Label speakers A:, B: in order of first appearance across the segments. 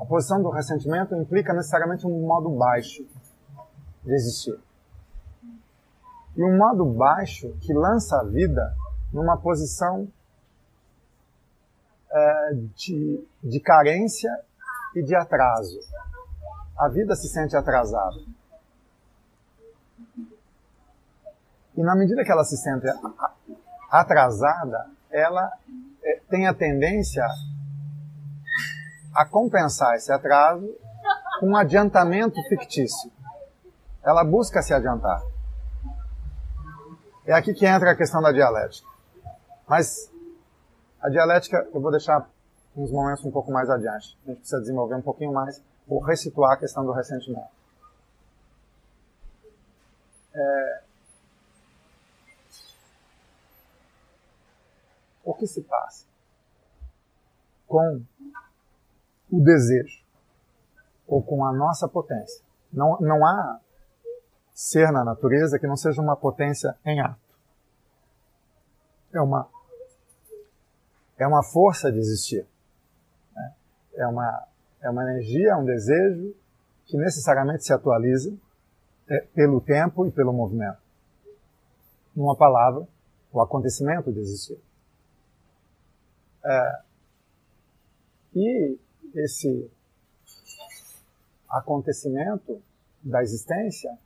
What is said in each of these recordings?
A: A posição do ressentimento implica necessariamente um modo baixo de existir. E um modo baixo que lança a vida numa posição é, de, de carência e de atraso. A vida se sente atrasada. E na medida que ela se sente atrasada, ela é, tem a tendência a compensar esse atraso com um adiantamento fictício. Ela busca se adiantar. É aqui que entra a questão da dialética. Mas a dialética eu vou deixar uns momentos um pouco mais adiante. A gente precisa desenvolver um pouquinho mais ou resituar a questão do ressentimento. É... O que se passa com o desejo ou com a nossa potência? Não, não há ser na natureza que não seja uma potência em ato. É uma é uma força de existir. Né? É, uma, é uma energia, é um desejo que necessariamente se atualiza é, pelo tempo e pelo movimento. Numa palavra, o acontecimento de existir. É, e esse acontecimento da existência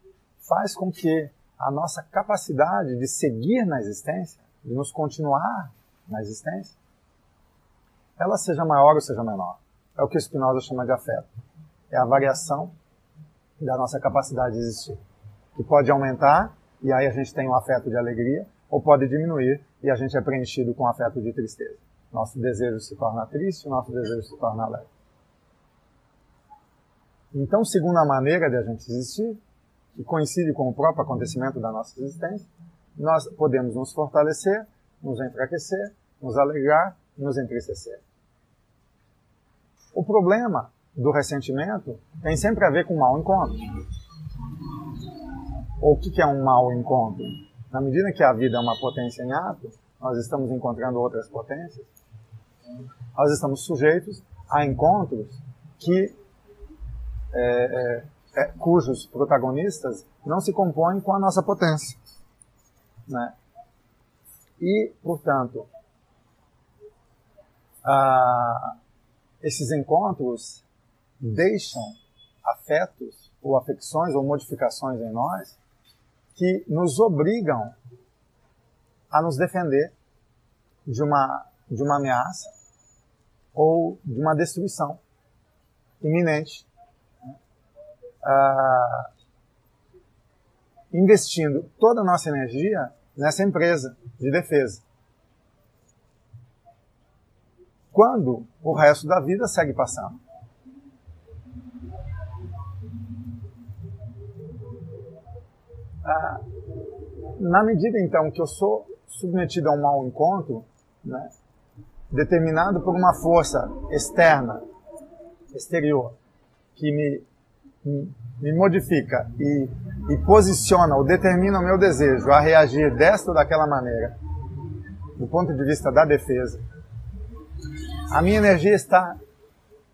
A: faz com que a nossa capacidade de seguir na existência, de nos continuar na existência, ela seja maior ou seja menor. É o que o Spinoza chama de afeto. É a variação da nossa capacidade de existir. Que pode aumentar, e aí a gente tem um afeto de alegria, ou pode diminuir, e a gente é preenchido com afeto de tristeza. Nosso desejo se torna triste, nosso desejo se torna alegre. Então, segunda maneira de a gente existir, que coincide com o próprio acontecimento da nossa existência, nós podemos nos fortalecer, nos enfraquecer, nos alegrar nos entristecer. O problema do ressentimento tem sempre a ver com mau encontro. Ou o que é um mau encontro? Na medida que a vida é uma potência em ato, nós estamos encontrando outras potências, nós estamos sujeitos a encontros que é, é, é, cujos protagonistas não se compõem com a nossa potência. Né? E, portanto, esses encontros deixam afetos ou afecções ou modificações em nós que nos obrigam a nos defender de uma, de uma ameaça ou de uma destruição iminente. Ah, investindo toda a nossa energia nessa empresa de defesa. quando o resto da vida segue passando. Ah, na medida então que eu sou submetido a um mau encontro, né, determinado por uma força externa, exterior, que me, me, modifica e, e posiciona ou determina o meu desejo a reagir desta ou daquela maneira, do ponto de vista da defesa, a minha energia está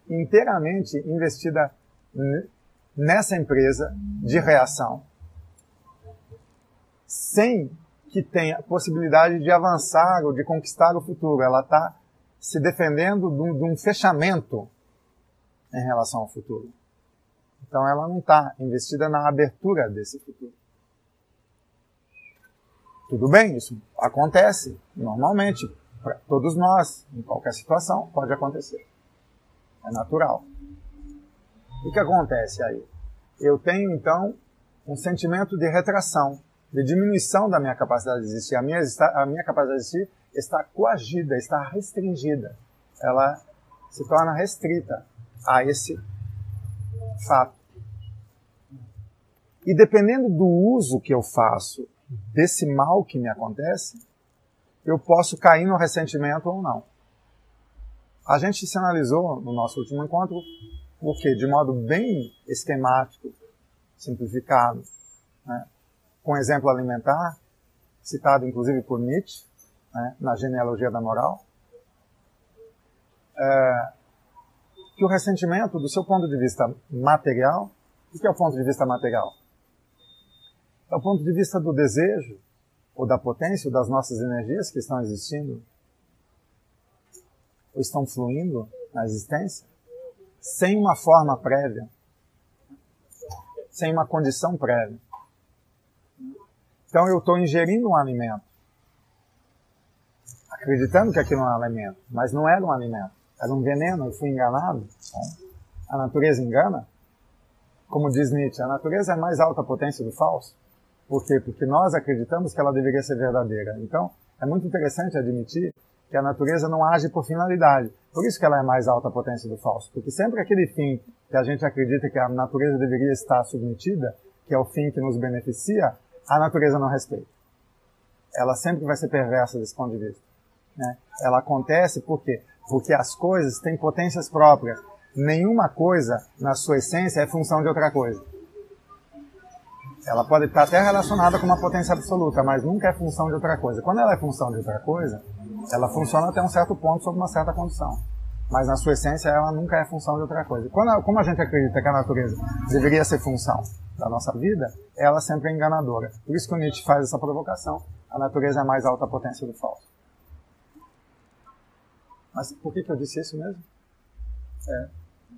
A: inteiramente investida nessa empresa de reação, sem que tenha possibilidade de avançar ou de conquistar o futuro. Ela está se defendendo de um, de um, fechamento em relação ao futuro. Então ela não está investida na abertura desse futuro. Tudo bem, isso acontece normalmente para todos nós, em qualquer situação, pode acontecer. É natural. O que acontece aí? Eu tenho, então, um sentimento de retração, de diminuição da minha capacidade de existir. A minha, a minha capacidade de existir está coagida, está restringida. Ela se torna restrita a esse fato. E dependendo do uso que eu faço desse mal que me acontece, eu posso cair no ressentimento ou não. A gente se analisou no nosso último encontro o que? De modo bem esquemático, simplificado, né? com exemplo alimentar, citado inclusive por Nietzsche, né? na genealogia da moral. É, que o ressentimento, do seu ponto de vista material, o que é o ponto de vista material? É o ponto de vista do desejo, ou da potência, ou das nossas energias que estão existindo, ou estão fluindo na existência, sem uma forma prévia, sem uma condição prévia. Então eu estou ingerindo um alimento, acreditando que aquilo é um alimento, mas não era um alimento, era um veneno, eu fui enganado. A natureza engana. Como diz Nietzsche, a natureza é mais alta potência do falso. Por quê? Porque nós acreditamos que ela deveria ser verdadeira. Então, é muito interessante admitir que a natureza não age por finalidade. Por isso que ela é mais alta potência do falso. Porque sempre aquele fim que a gente acredita que a natureza deveria estar submetida, que é o fim que nos beneficia, a natureza não respeita. Ela sempre vai ser perversa desse ponto de vista. Né? Ela acontece por quê? Porque as coisas têm potências próprias. Nenhuma coisa, na sua essência, é função de outra coisa. Ela pode estar até relacionada com uma potência absoluta, mas nunca é função de outra coisa. Quando ela é função de outra coisa, ela funciona até um certo ponto sob uma certa condição. Mas na sua essência, ela nunca é função de outra coisa. Quando, como a gente acredita que a natureza deveria ser função da nossa vida, ela sempre é enganadora. Por isso que o Nietzsche faz essa provocação. A natureza é a mais alta potência do falso. Mas por que, que eu disse isso mesmo?
B: É.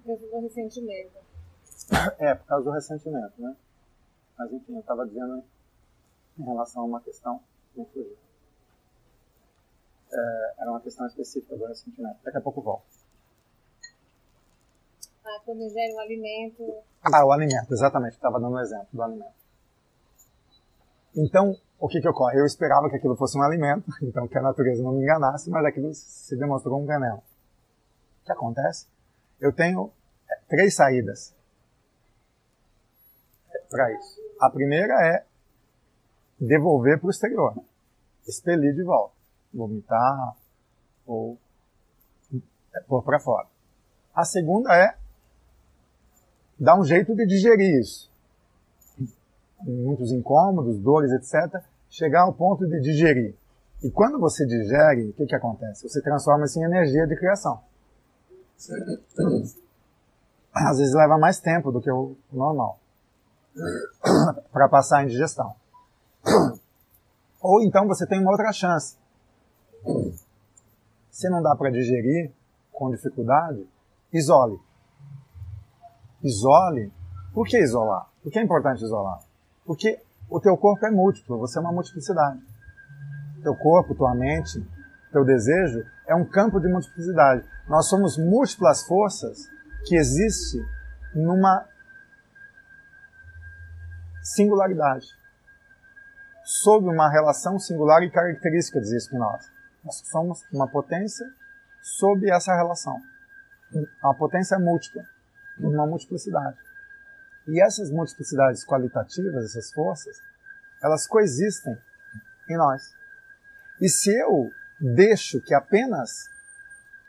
B: Por causa do ressentimento.
A: É, por causa do ressentimento, né? Mas enfim, eu estava dizendo em relação a uma questão que fugiu. É, era uma questão específica do ressentimento. Daqui a pouco volto.
B: Ah, quando ingere o alimento.
A: Ah, o alimento, exatamente. Estava dando um exemplo do alimento. Então, o que, que ocorre? Eu esperava que aquilo fosse um alimento, então que a natureza não me enganasse, mas aquilo se demonstrou um veneno. O que acontece? Eu tenho é, três saídas para isso. A primeira é devolver para o exterior, expelir de volta, vomitar ou é, pôr para fora. A segunda é dar um jeito de digerir isso. Muitos incômodos, dores, etc. Chegar ao ponto de digerir. E quando você digere, o que, que acontece? Você transforma isso em energia de criação. Às vezes leva mais tempo do que o normal para passar a indigestão. Ou então você tem uma outra chance. Se não dá para digerir com dificuldade, isole. Isole. Por que isolar? Por que é importante isolar? Porque o teu corpo é múltiplo, você é uma multiplicidade. Teu corpo, tua mente, teu desejo é um campo de multiplicidade. Nós somos múltiplas forças que existem numa singularidade. Sob uma relação singular e característica, dizia Spinoza. Nós somos uma potência sob essa relação. Uma potência múltipla, uma multiplicidade. E essas multiplicidades qualitativas, essas forças, elas coexistem em nós. E se eu deixo que apenas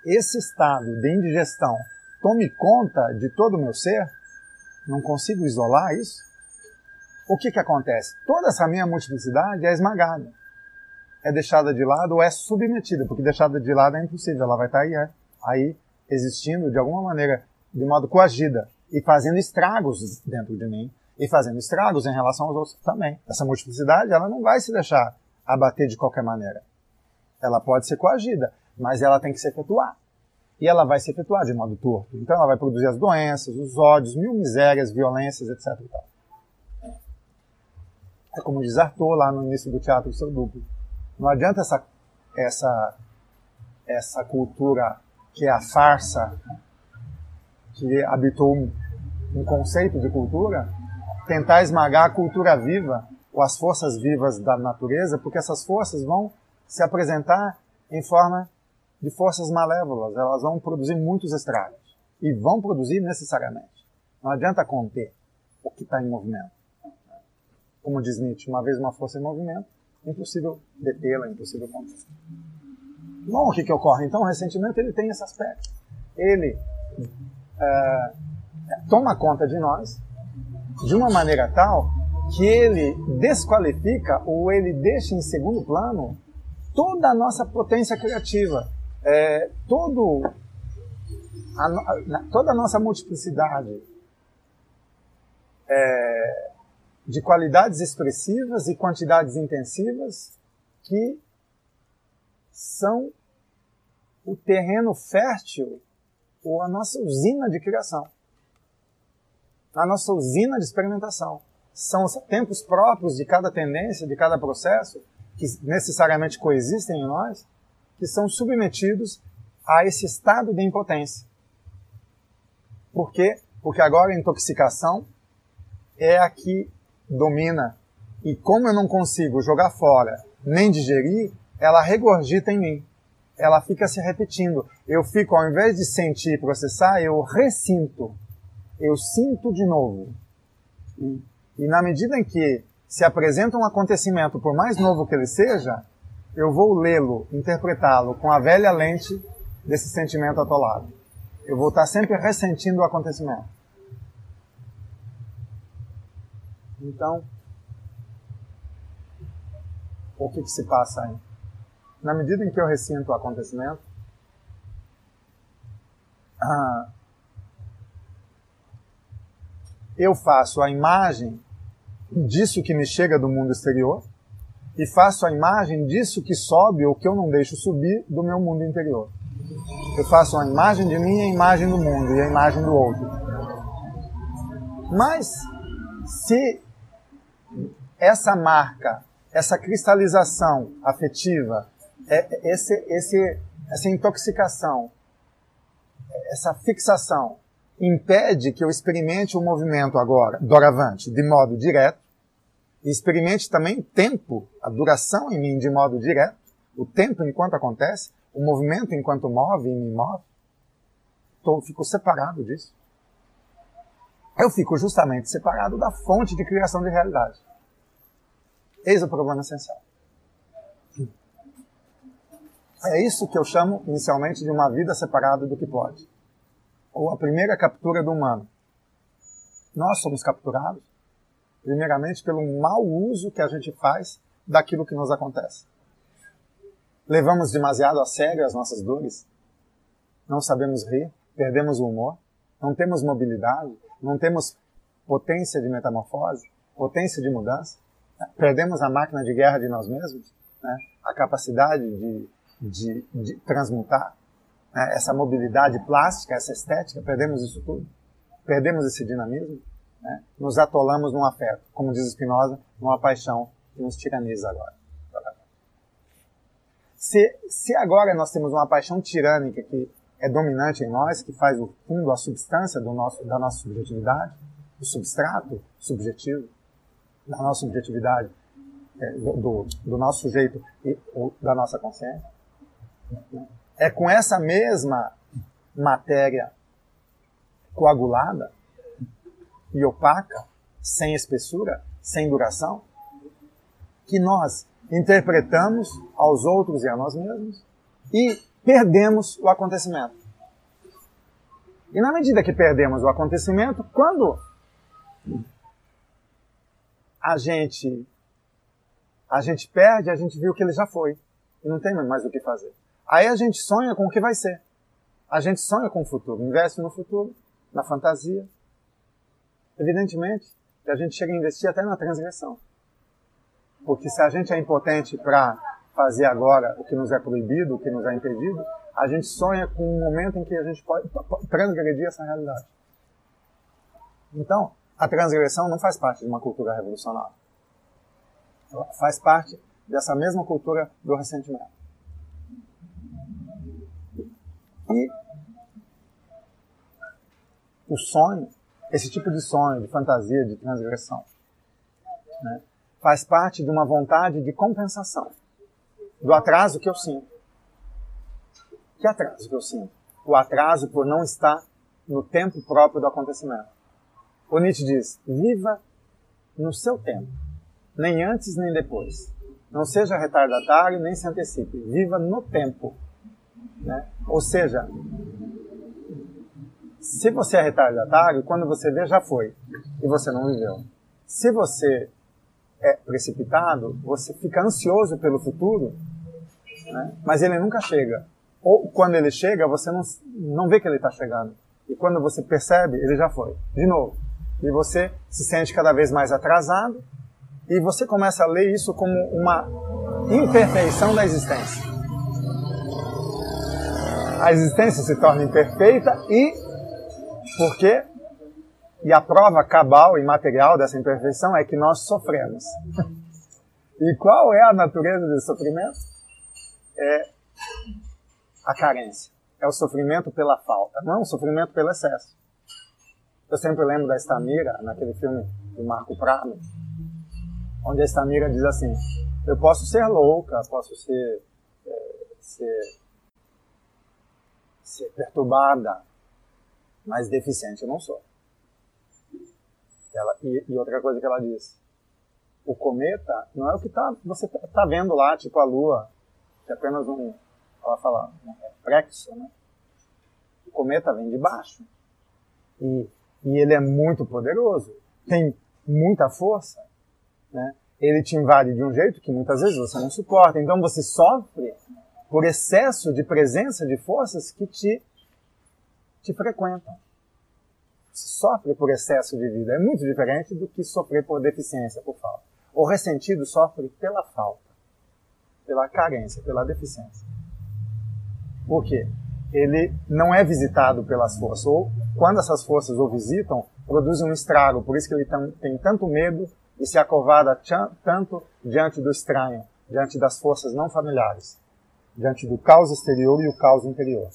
A: esse estado de indigestão tome conta de todo o meu ser, não consigo isolar isso, o que, que acontece? Toda essa minha multiplicidade é esmagada. É deixada de lado ou é submetida, porque deixada de lado é impossível, ela vai estar aí, é, aí existindo de alguma maneira, de modo coagida, e fazendo estragos dentro de mim, e fazendo estragos em relação aos outros também. Essa multiplicidade, ela não vai se deixar abater de qualquer maneira. Ela pode ser coagida, mas ela tem que se efetuar. E ela vai se efetuar de modo torto. Então ela vai produzir as doenças, os ódios, mil misérias, violências, etc. É como diz Arthur lá no início do teatro do seu duplo. Não adianta essa, essa, essa cultura que é a farsa, que habitou um, conceito de cultura, tentar esmagar a cultura viva ou as forças vivas da natureza, porque essas forças vão se apresentar em forma de forças malévolas, elas vão produzir muitos estragos e vão produzir necessariamente. Não adianta conter o que está em movimento como diz Nietzsche, uma vez uma força em movimento, é impossível detê-la, é impossível conter. Bom, o que, que ocorre? Então, o ressentimento ele tem esse aspecto. Ele é, toma conta de nós de uma maneira tal que ele desqualifica ou ele deixa em segundo plano toda a nossa potência criativa, é, todo a, toda a nossa multiplicidade é, de qualidades expressivas e quantidades intensivas que são o terreno fértil ou a nossa usina de criação, a nossa usina de experimentação. São os tempos próprios de cada tendência, de cada processo, que necessariamente coexistem em nós, que são submetidos a esse estado de impotência. Por quê? Porque agora a intoxicação é a que domina. E como eu não consigo jogar fora nem digerir, ela regurgita em mim. Ela fica se repetindo. Eu fico, ao invés de sentir e processar, eu ressinto. Eu sinto de novo. E, e na medida em que se apresenta um acontecimento, por mais novo que ele seja, eu vou lê-lo, interpretá-lo com a velha lente desse sentimento atolado. Eu vou estar sempre ressentindo o acontecimento. Então, o que, que se passa aí? Na medida em que eu ressinto o acontecimento, ah, eu faço a imagem disso que me chega do mundo exterior e faço a imagem disso que sobe ou que eu não deixo subir do meu mundo interior. Eu faço a imagem de mim a imagem do mundo e a imagem do outro. Mas se essa marca, essa cristalização afetiva, é, esse, esse, essa intoxicação, essa fixação, impede que eu experimente o movimento agora, doravante, de modo direto, e experimente também o tempo, a duração em mim de modo direto, o tempo enquanto acontece, o movimento enquanto move e me move, tô, fico separado disso. Eu fico justamente separado da fonte de criação de realidade. Eis o problema essencial. É isso que eu chamo inicialmente de uma vida separada do que pode. Ou a primeira captura do humano. Nós somos capturados, primeiramente, pelo mau uso que a gente faz daquilo que nos acontece. Levamos demasiado a sério as nossas dores, não sabemos rir, perdemos o humor, não temos mobilidade, não temos potência de metamorfose, potência de mudança perdemos a máquina de guerra de nós mesmos, né? a capacidade de, de, de transmutar, né? essa mobilidade plástica, essa estética, perdemos isso tudo, perdemos esse dinamismo, né? nos atolamos num afeto, como diz Spinoza, numa paixão que nos tiraniza agora. Se, se agora nós temos uma paixão tirânica que é dominante em nós, que faz o fundo, a substância do nosso, da nossa subjetividade, o substrato subjetivo, da nossa subjetividade, é, do, do, nosso sujeito e da nossa consciência. É com essa mesma matéria coagulada e opaca, sem espessura, sem duração, que nós interpretamos aos outros e a nós mesmos e perdemos o acontecimento. E na medida que perdemos o acontecimento, quando a gente a gente perde, a gente viu que ele já foi e não tem mais o que fazer. Aí a gente sonha com o que vai ser. A gente sonha com o futuro, investe no futuro, na fantasia. Evidentemente que a gente chega a investir até na transgressão. Porque se a gente é impotente para fazer agora o que nos é proibido, o que nos é impedido, a gente sonha com um momento em que a gente pode transgredir essa realidade. Então, a transgressão não faz parte de uma cultura revolucionária. Ela faz parte dessa mesma cultura do ressentimento. E o sonho, esse tipo de sonho, de fantasia, de transgressão, né, faz parte de uma vontade de compensação do atraso que eu sinto. Que atraso que eu sinto? O atraso por não estar no tempo próprio do acontecimento. O Nietzsche diz: viva no seu tempo, nem antes nem depois. Não seja retardatário nem se antecipe. Viva no tempo. Né? Ou seja, se você é retardatário, quando você vê, já foi. E você não viveu. Se você é precipitado, você fica ansioso pelo futuro, né? mas ele nunca chega. Ou quando ele chega, você não, não vê que ele está chegando. E quando você percebe, ele já foi. De novo. E você se sente cada vez mais atrasado. E você começa a ler isso como uma imperfeição da existência. A existência se torna imperfeita e. Por quê? E a prova cabal e material dessa imperfeição é que nós sofremos. e qual é a natureza desse sofrimento? É a carência. É o sofrimento pela falta, não o sofrimento pelo excesso. Eu sempre lembro da Estamira, naquele filme do Marco Prado, onde a Estamira diz assim: Eu posso ser louca, posso ser, é, ser, ser perturbada, mas deficiente eu não sou. Ela, e, e, outra coisa que ela diz: o cometa não é o que tá, você está tá vendo lá, tipo a Lua, que é apenas um, ela fala, um reflexo, né? O cometa vem de baixo. E, e ele é muito poderoso, tem muita força, né? Ele te invade de um jeito que muitas vezes você não suporta. Então você sofre por excesso de presença de forças que te, te frequentam. Você sofre por excesso de vida. É muito diferente do que sofrer por deficiência, por falta. O ressentido sofre pela falta, pela carência, pela deficiência. Por quê? Ele não é visitado pelas forças. Ou, quando essas forças o visitam, produzem um estrago. Por isso que ele tem tanto medo e se acovarda tanto diante do estranho, diante das forças não familiares, diante do caos exterior e o caos interior.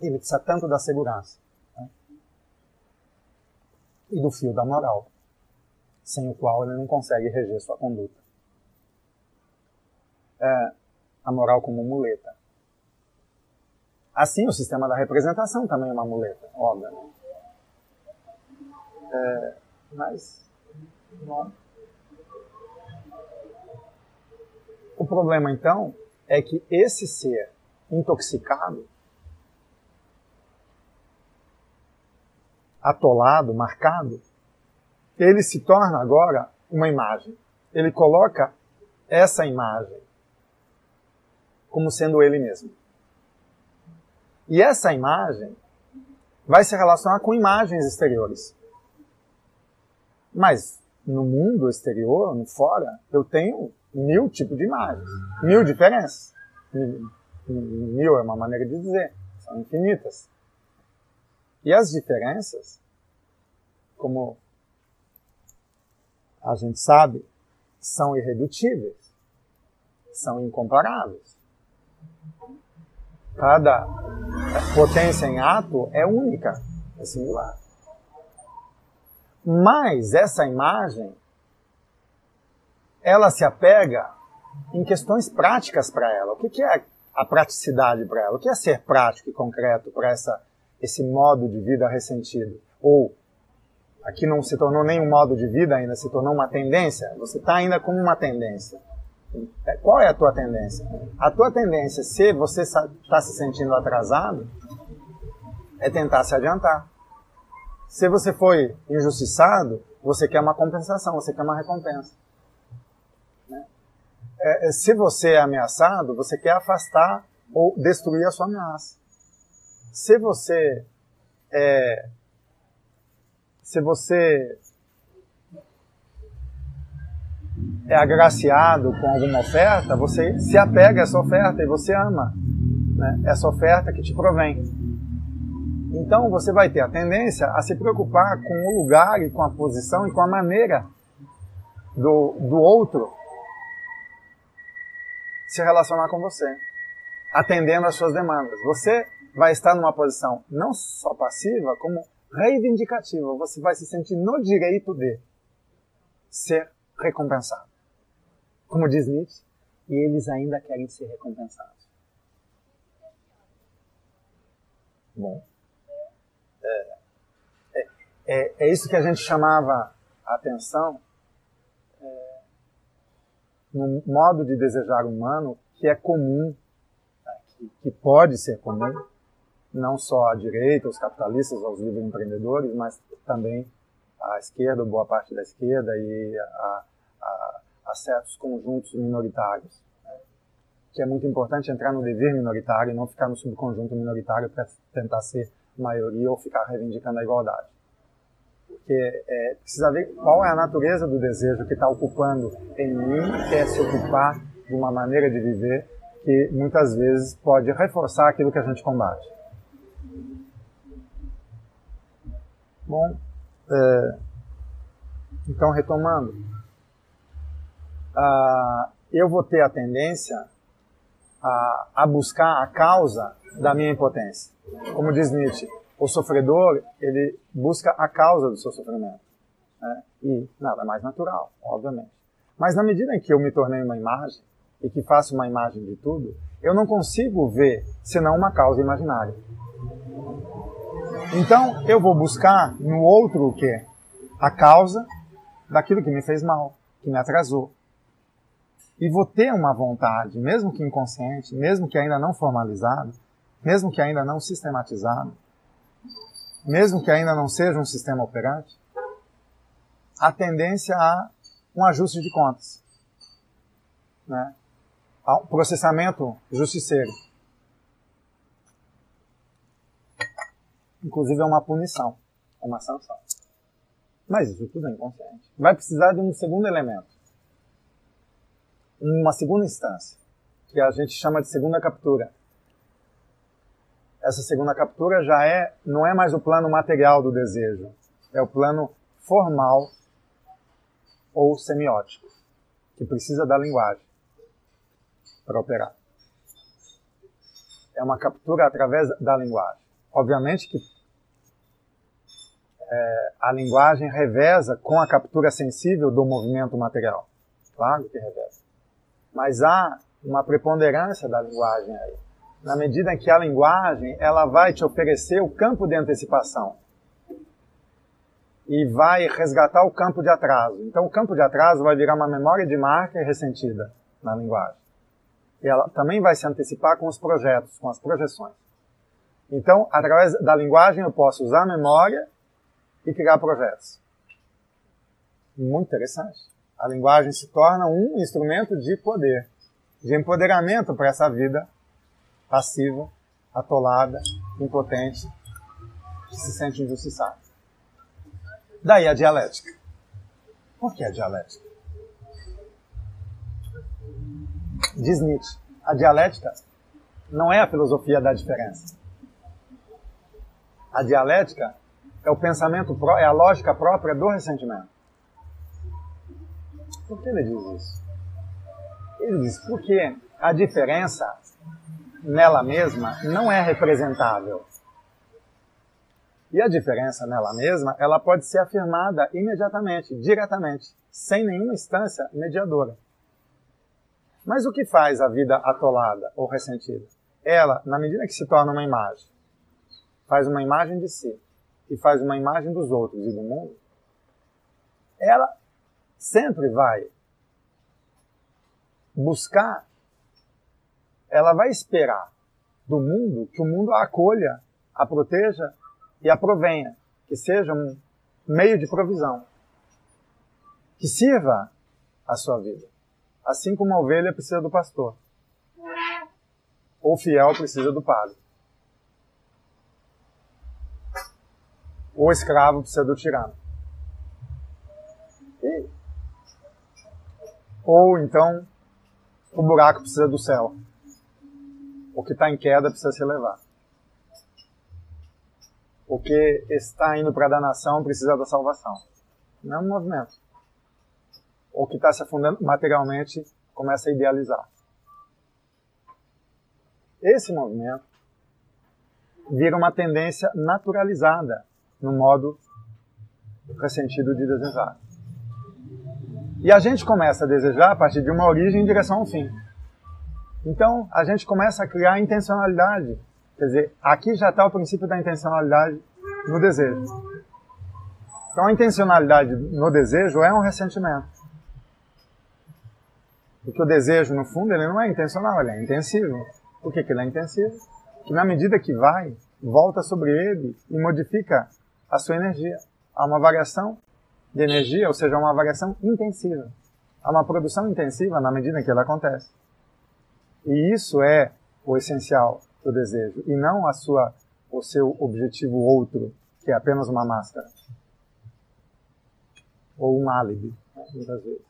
A: Ele precisa tanto da segurança né? e do fio da moral, sem o qual ele não consegue reger sua conduta. É, a moral como muleta. Assim, o sistema da representação também é uma muleta, óbvio. Né? É, mas, não. O problema, então, é que esse ser intoxicado, atolado, marcado, ele se torna agora uma imagem. Ele coloca essa imagem como sendo ele mesmo. E essa imagem vai se relacionar com imagens exteriores. Mas no mundo exterior, no fora, eu tenho mil tipos de imagens, mil diferenças. Mil é uma maneira de dizer, são infinitas. E as diferenças, como a gente sabe, são irredutíveis, são incomparáveis. Cada potência em ato é única, é singular. Mas essa imagem, ela se apega em questões práticas para ela. O que é a praticidade para ela? O que é ser prático e concreto para esse modo de vida ressentido? Ou aqui não se tornou nem um modo de vida ainda, se tornou uma tendência? Você está ainda como uma tendência. Qual é a tua tendência? A tua tendência, se você está se sentindo atrasado, é tentar se adiantar. Se você foi injustiçado, você quer uma compensação, você quer uma recompensa. Né? É, é, se você é ameaçado, você quer afastar ou destruir a sua ameaça. Se você é, se você é agraciado com alguma oferta, você se apega a essa oferta e você ama né, essa oferta que te provém. Então você vai ter a tendência a se preocupar com o lugar e com a posição e com a maneira do, do outro se relacionar com você, atendendo às suas demandas. Você vai estar numa posição não só passiva, como reivindicativa. Você vai se sentir no direito de ser recompensado como diz Nietzsche, e eles ainda querem ser recompensados. Bom, é, é, é, é isso que a gente chamava a atenção é, no modo de desejar humano que é comum, né, que, que pode ser comum, não só à direita, os capitalistas, aos livres empreendedores, mas também à esquerda, boa parte da esquerda e a, a certos conjuntos minoritários. Né? que é muito importante entrar no dever minoritário e não ficar no subconjunto minoritário para tentar ser maioria ou ficar reivindicando a igualdade. Porque é, precisa ver qual é a natureza do desejo que está ocupando em mim, quer se ocupar de uma maneira de viver que muitas vezes pode reforçar aquilo que a gente combate. Bom, é, então retomando, eu vou ter a tendência a, a buscar a causa da minha impotência. Como diz Nietzsche, o sofredor ele busca a causa do seu sofrimento. Né? E nada mais natural, obviamente. Mas na medida em que eu me tornei uma imagem e que faço uma imagem de tudo, eu não consigo ver senão uma causa imaginária. Então eu vou buscar no outro o quê? A causa daquilo que me fez mal, que me atrasou, e vou ter uma vontade, mesmo que inconsciente, mesmo que ainda não formalizado, mesmo que ainda não sistematizado, mesmo que ainda não seja um sistema operante, a tendência a um ajuste de contas, né? Ao processamento justiceiro. Inclusive é uma punição, é uma sanção. Mas isso tudo é inconsciente. Vai precisar de um segundo elemento uma segunda instância, que a gente chama de segunda captura. Essa segunda captura já é, não é mais o plano material do desejo, é o plano formal ou semiótico, que precisa da linguagem para operar. É uma captura através da linguagem. Obviamente que é, a linguagem reveza com a captura sensível do movimento material. Claro que reveza. Mas há uma preponderância da linguagem aí. Na medida que a linguagem ela vai te oferecer o campo de antecipação e vai resgatar o campo de atraso. Então, o campo de atraso vai virar uma memória de marca ressentida na linguagem. E ela também vai se antecipar com os projetos, com as projeções. Então, através da linguagem, eu posso usar a memória e criar projetos. Muito interessante a linguagem se torna um instrumento de poder, de empoderamento para essa vida passiva, atolada, impotente, que se sente injustiçada. Daí a dialética. Por que a dialética? Diz Nietzsche, a dialética não é a filosofia da diferença. A dialética é o pensamento, é a lógica própria do ressentimento. Por que ele diz isso? Ele diz porque a diferença nela mesma não é representável. E a diferença nela mesma, ela pode ser afirmada imediatamente, diretamente, sem nenhuma instância mediadora. Mas o que faz a vida atolada ou ressentida? Ela, na medida que se torna uma imagem, faz uma imagem de si e faz uma imagem dos outros e do mundo, ela sempre vai buscar, ela vai esperar do mundo que o mundo a acolha, a proteja e a provenha, que seja um meio de provisão, que sirva a sua vida. Assim como a ovelha precisa do pastor, ou o fiel precisa do padre, o escravo precisa do tirano. Ou então o buraco precisa do céu. O que está em queda precisa se elevar. O que está indo para a danação precisa da salvação. Não é um movimento. O que está se afundando materialmente começa a idealizar. Esse movimento vira uma tendência naturalizada no modo ressentido de desejar. E a gente começa a desejar a partir de uma origem em direção ao fim. Então, a gente começa a criar intencionalidade. Quer dizer, aqui já está o princípio da intencionalidade no desejo. Então, a intencionalidade no desejo é um ressentimento. Porque o desejo, no fundo, ele não é intencional, ele é intensivo. Por que, que ele é intensivo? Que na medida que vai, volta sobre ele e modifica a sua energia. Há uma variação de energia, ou seja, uma variação intensiva. Há uma produção intensiva na medida em que ela acontece. E isso é o essencial do desejo, e não a sua, o seu objetivo outro, que é apenas uma máscara. Ou um álibi, muitas vezes.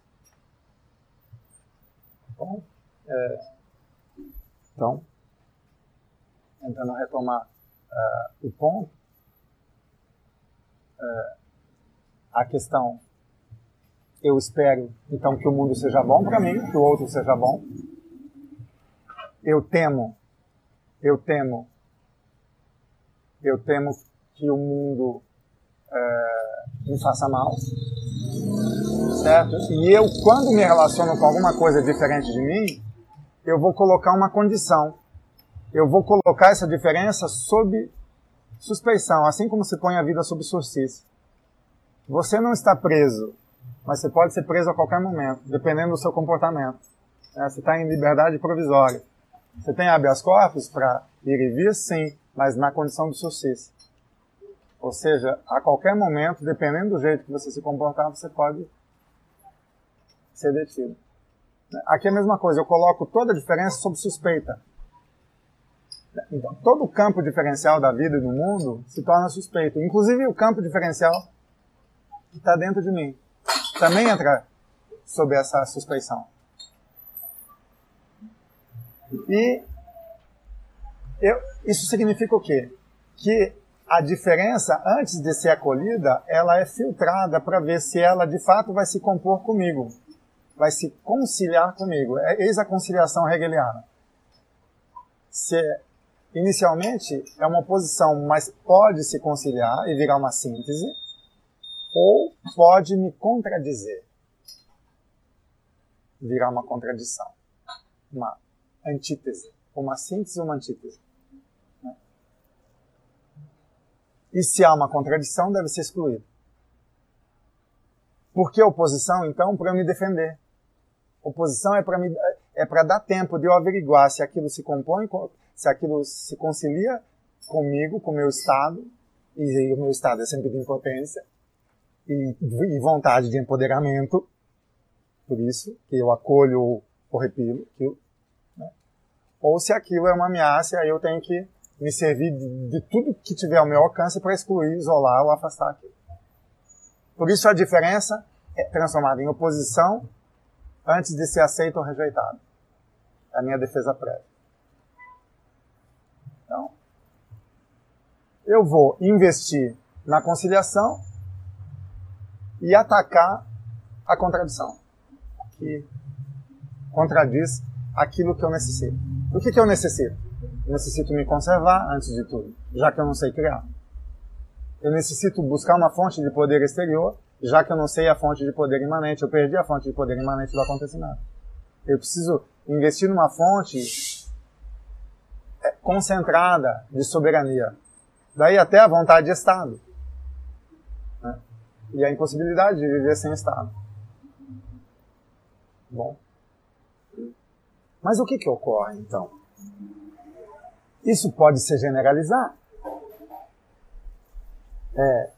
A: Bom, é, então, tentando retomar uh, o ponto, uh, a questão, eu espero então que o mundo seja bom para mim, que o outro seja bom. Eu temo, eu temo, eu temo que o mundo uh, me faça mal, certo? E eu, quando me relaciono com alguma coisa diferente de mim, eu vou colocar uma condição eu vou colocar essa diferença sob suspeição, assim como se põe a vida sob sursis. Você não está preso, mas você pode ser preso a qualquer momento, dependendo do seu comportamento. É, você está em liberdade provisória. Você tem habeas corpus para ir e vir, sim, mas na condição do sursis. Ou seja, a qualquer momento, dependendo do jeito que você se comportar, você pode ser detido. Aqui é a mesma coisa, eu coloco toda a diferença sob suspeita. Então, todo o campo diferencial da vida e do mundo se torna suspeito. Inclusive o campo diferencial que está dentro de mim também entra sob essa suspeição. E eu, isso significa o quê? Que a diferença, antes de ser acolhida, ela é filtrada para ver se ela de fato vai se compor comigo, vai se conciliar comigo. É, eis a conciliação hegeliana. Se inicialmente é uma oposição, mas pode se conciliar e virar uma síntese, ou pode me contradizer, virar uma contradição, uma antítese, uma síntese ou uma antítese. E se há uma contradição, deve ser excluído. Por que oposição, então? Para me defender. Oposição é para é dar tempo de eu averiguar se aquilo se compõe se aquilo se concilia comigo, com o meu estado, e, o meu estado é sempre de impotência, e, e vontade de empoderamento, por isso que eu acolho ou repilo aquilo, né? ou se aquilo é uma ameaça, aí eu tenho que me servir de, de tudo que tiver ao meu alcance para excluir, isolar ou afastar aquilo. Por isso a diferença é transformada em oposição antes de ser aceito ou rejeitado. É a minha defesa prévia. Então, eu vou investir na conciliação e atacar a contradição, que contradiz aquilo que eu necessito. O que, que eu necessito? Eu necessito me conservar antes de tudo, já que eu não sei criar. Eu necessito buscar uma fonte de poder exterior, já que eu não sei a fonte de poder imanente. Eu perdi a fonte de poder imanente do acontecimento. Eu preciso investir numa fonte concentrada de soberania. Daí até a vontade de Estado. E a impossibilidade de viver sem Estado. Bom. Mas o que, que ocorre então? Isso pode se generalizar. É,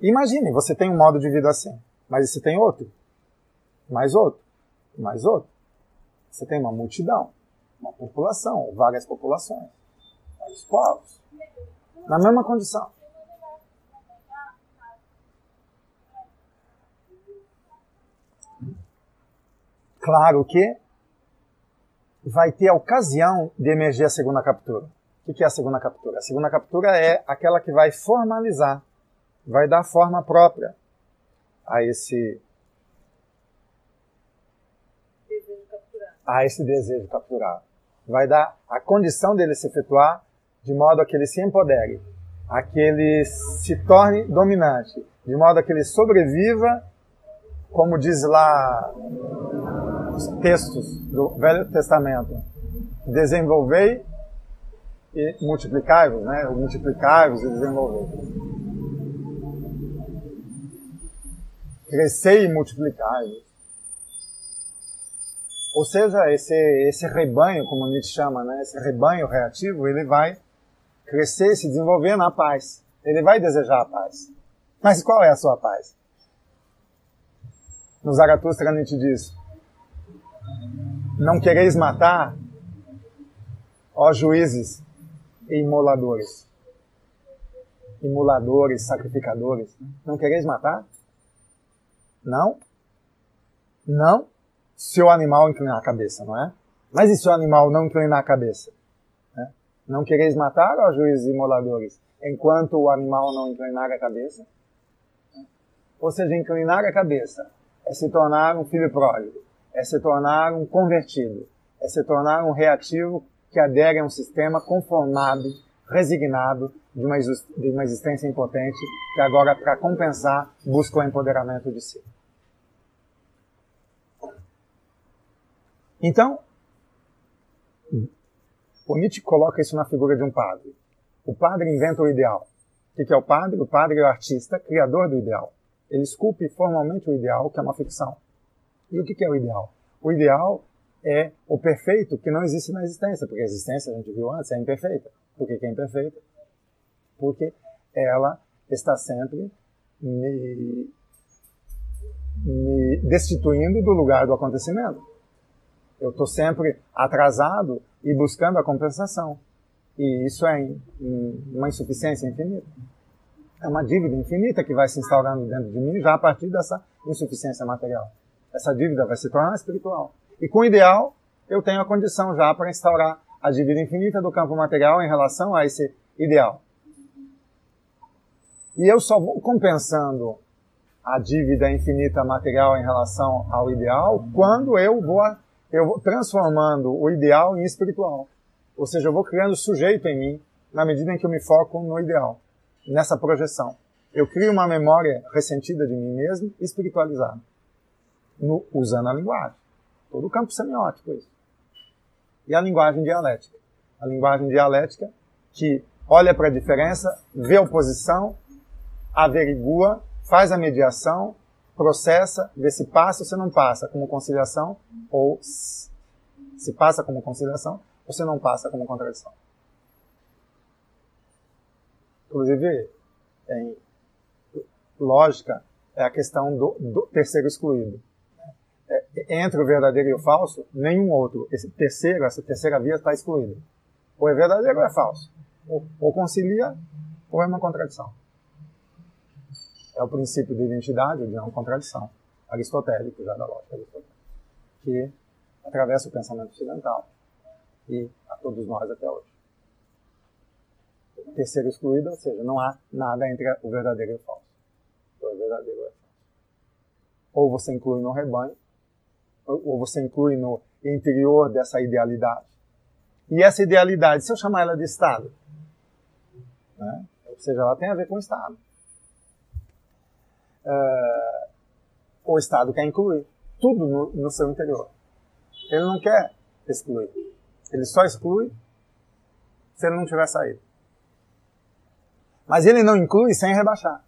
A: imagine, você tem um modo de vida assim, mas você tem outro, mais outro, mais outro. Você tem uma multidão uma população, várias populações, vários povos, na mesma condição. Claro que vai ter a ocasião de emergir a segunda captura. O que é a segunda captura? A segunda captura é aquela que vai formalizar, vai dar forma própria a esse a esse desejo capturado vai dar a condição dele se efetuar de modo a que ele se empodere, a que ele se torne dominante, de modo a que ele sobreviva, como diz lá os textos do Velho Testamento, desenvolvei e multiplicai-vos, né? Multiplicai-vos e desenvolvei. Crescei e multiplicai-vos. Ou seja, esse, esse rebanho, como Nietzsche chama, né, esse rebanho reativo, ele vai crescer, se desenvolver na paz. Ele vai desejar a paz. Mas qual é a sua paz? No Zaratustra, Nietzsche diz: Não quereis matar, Ó juízes e imoladores. Imoladores, sacrificadores. Não quereis matar? Não? Não? Se o animal inclinar a cabeça, não é? Mas e se o animal não inclinar a cabeça? É? Não quereis matar, ó juízes e imoladores, enquanto o animal não inclinar a cabeça? Ou seja, inclinar a cabeça é se tornar um filho pródigo, é se tornar um convertido, é se tornar um reativo que adere a um sistema conformado, resignado de uma, de uma existência impotente que agora, para compensar, busca o empoderamento de si. Então, o Nietzsche coloca isso na figura de um padre. O padre inventa o ideal. O que é o padre? O padre é o artista, criador do ideal. Ele esculpe formalmente o ideal, que é uma ficção. E o que é o ideal? O ideal é o perfeito que não existe na existência, porque a existência, a gente viu antes, é imperfeita. Por que, é imperfeita? Porque ela está sempre me, me destituindo do lugar do acontecimento. Eu estou sempre atrasado e buscando a compensação. E isso é uma insuficiência infinita. É uma dívida infinita que vai se instaurando dentro de mim já a partir dessa insuficiência material. Essa dívida vai se tornar espiritual. E com o ideal, eu tenho a condição já para instaurar a dívida infinita do campo material em relação a esse ideal. E eu só vou compensando a dívida infinita material em relação ao ideal quando eu vou, eu vou transformando o ideal em espiritual. Ou seja, eu vou criando sujeito em mim na medida em que eu me foco no ideal, nessa projeção. Eu crio uma memória ressentida de mim mesmo, espiritualizada, no, usando a linguagem. Todo o campo semiótico, isso. E a linguagem dialética. A linguagem dialética que olha para a diferença, vê a oposição, averigua, faz a mediação, processa, vê se passa ou se não passa como conciliação, ou se passa como conciliação, ou se não passa como contradição. Inclusive, em lógica, é a questão do, do terceiro excluído entre o verdadeiro e o falso, nenhum outro. Esse terceiro, essa terceira via está excluída. Ou é verdadeiro ou é falso. Ou, ou concilia, ou é uma contradição. É o princípio de identidade, de não contradição, aristotélico, já da lógica aristotélica, que atravessa o pensamento ocidental e a todos nós até hoje. Terceiro excluído, ou seja, não há nada entre o verdadeiro e o falso. Ou é verdadeiro ou é falso. Ou você inclui no rebanho, ou você inclui no interior dessa idealidade. E essa idealidade, se eu chamar ela de Estado, né? ou seja, ela tem a ver com o Estado. Uh, o Estado quer incluir tudo no, no seu interior. Ele não quer excluir. Ele só exclui se ele não tiver saído. Mas ele não inclui sem rebaixar.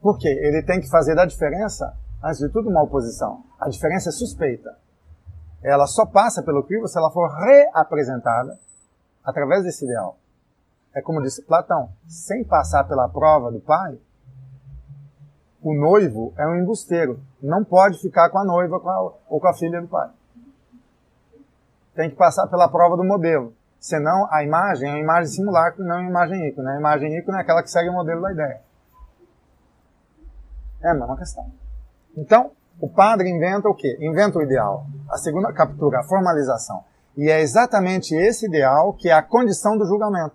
A: Por quê? Ele tem que fazer da diferença antes de tudo, uma oposição. A diferença é suspeita. Ela só passa pelo crivo se ela for reapresentada através desse ideal. É como disse Platão, sem passar pela prova do pai, o noivo é um embusteiro. Não pode ficar com a noiva com a, ou com a filha do pai. Tem que passar pela prova do modelo. Senão, a imagem é uma imagem simulacro não uma imagem ícone. A imagem ícone é aquela que segue o modelo da ideia. É a mesma questão. Então, o padre inventa o quê? Inventa o ideal. A segunda captura, a formalização. E é exatamente esse ideal que é a condição do julgamento,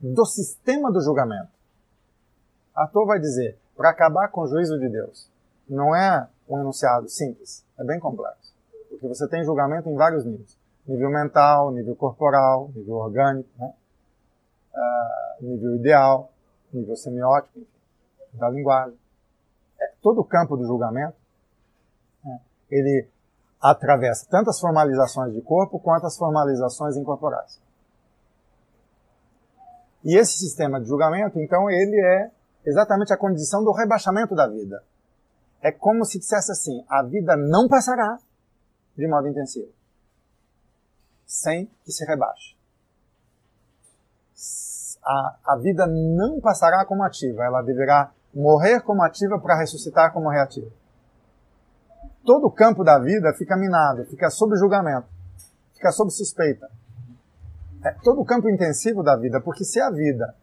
A: do sistema do julgamento. Arthur vai dizer, para acabar com o juízo de Deus, não é um enunciado simples, é bem complexo. Porque você tem julgamento em vários níveis. Nível mental, nível corporal, nível orgânico, né? uh, nível ideal, nível semiótico, da linguagem todo o campo do julgamento, né, ele atravessa tanto as formalizações de corpo quanto as formalizações incorporais. E esse sistema de julgamento, então, ele é exatamente a condição do rebaixamento da vida. É como se dissesse assim: a vida não passará de modo intensivo, sem que se rebaixe. A, a vida não passará como ativa, ela deverá morrer como ativa para ressuscitar como reativa. Todo o campo da vida fica minado, fica sob julgamento, fica sob suspeita. é todo o campo intensivo da vida, porque se a vida,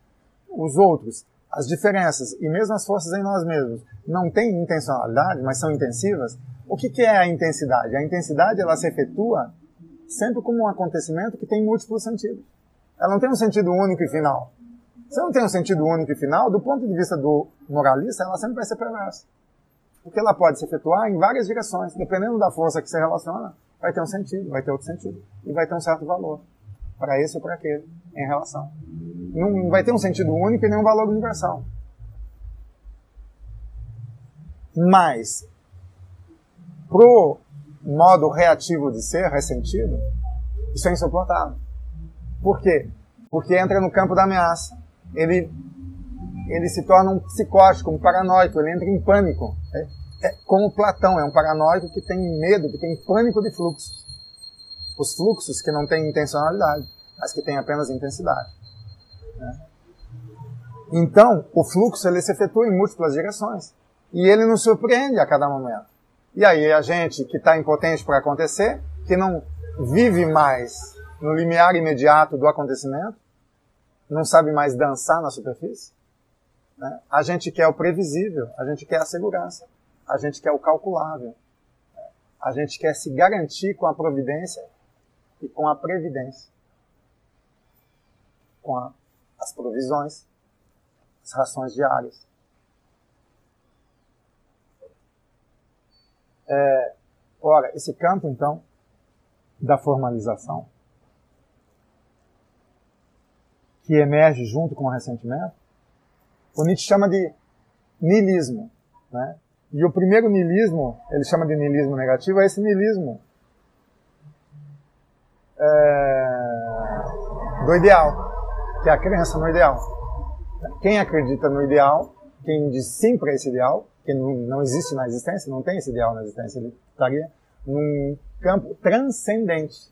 A: os outros, as diferenças e mesmo as forças em nós mesmos não têm intencionalidade, mas são intensivas, o que, que é a intensidade? A intensidade ela se efetua sempre como um acontecimento que tem múltiplos sentidos. Ela não tem um sentido único e final. Se não tem um sentido único e final, do ponto de vista do moralista, ela sempre vai ser perversa. Porque ela pode se efetuar em várias direções. Dependendo da força que se relaciona, vai ter um sentido, vai ter outro sentido. E vai ter um certo valor. Para esse ou para aquele, em relação. Não vai ter um sentido único e nem um valor universal. Mas, pro modo reativo de ser, ressentido, isso é insuportável. Por quê? Porque entra no campo da ameaça. Ele, ele se torna um psicótico, um paranoico, ele entra em pânico. É, é como Platão, é um paranoico que tem medo, que tem pânico de fluxos. Os fluxos que não têm intencionalidade, mas que têm apenas intensidade. Né? Então, o fluxo ele se efetua em múltiplas direções. E ele nos surpreende a cada momento. E aí a gente que está impotente para acontecer, que não vive mais no limiar imediato do acontecimento, não sabe mais dançar na superfície. Né? A gente quer o previsível, a gente quer a segurança, a gente quer o calculável, a gente quer se garantir com a providência e com a previdência, com a, as provisões, as rações diárias. É, ora, esse campo, então, da formalização, que emerge junto com o ressentimento, o Nietzsche chama de niilismo. Né? E o primeiro niilismo, ele chama de niilismo negativo, é esse niilismo é, do ideal, que é a crença no ideal. Quem acredita no ideal, quem diz sim para esse ideal, que não, não existe na existência, não tem esse ideal na existência, ele estaria num campo transcendente,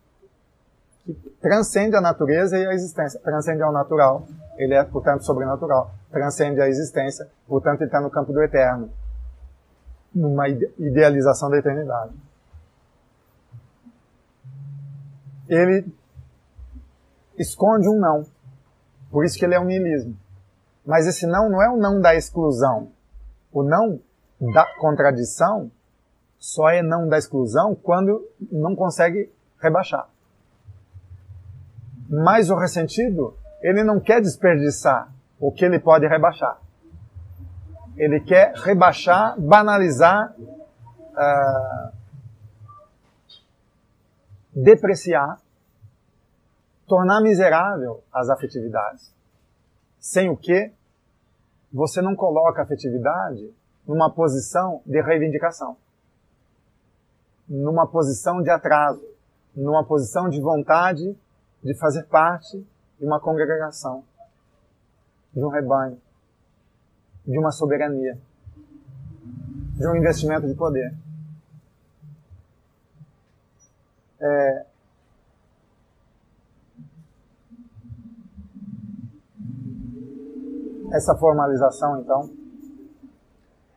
A: que transcende a natureza e a existência, transcende ao natural, ele é, portanto, sobrenatural, transcende a existência, portanto, ele está no campo do eterno, numa idealização da eternidade. Ele esconde um não, por isso que ele é um niilismo. Mas esse não não é o não da exclusão. O não da contradição só é não da exclusão quando não consegue rebaixar. Mas o ressentido, ele não quer desperdiçar o que ele pode rebaixar. Ele quer rebaixar, banalizar, uh, depreciar, tornar miserável as afetividades. Sem o que você não coloca a afetividade numa posição de reivindicação, numa posição de atraso, numa posição de vontade de fazer parte de uma congregação, de um rebanho, de uma soberania, de um investimento de poder. É, essa formalização, então,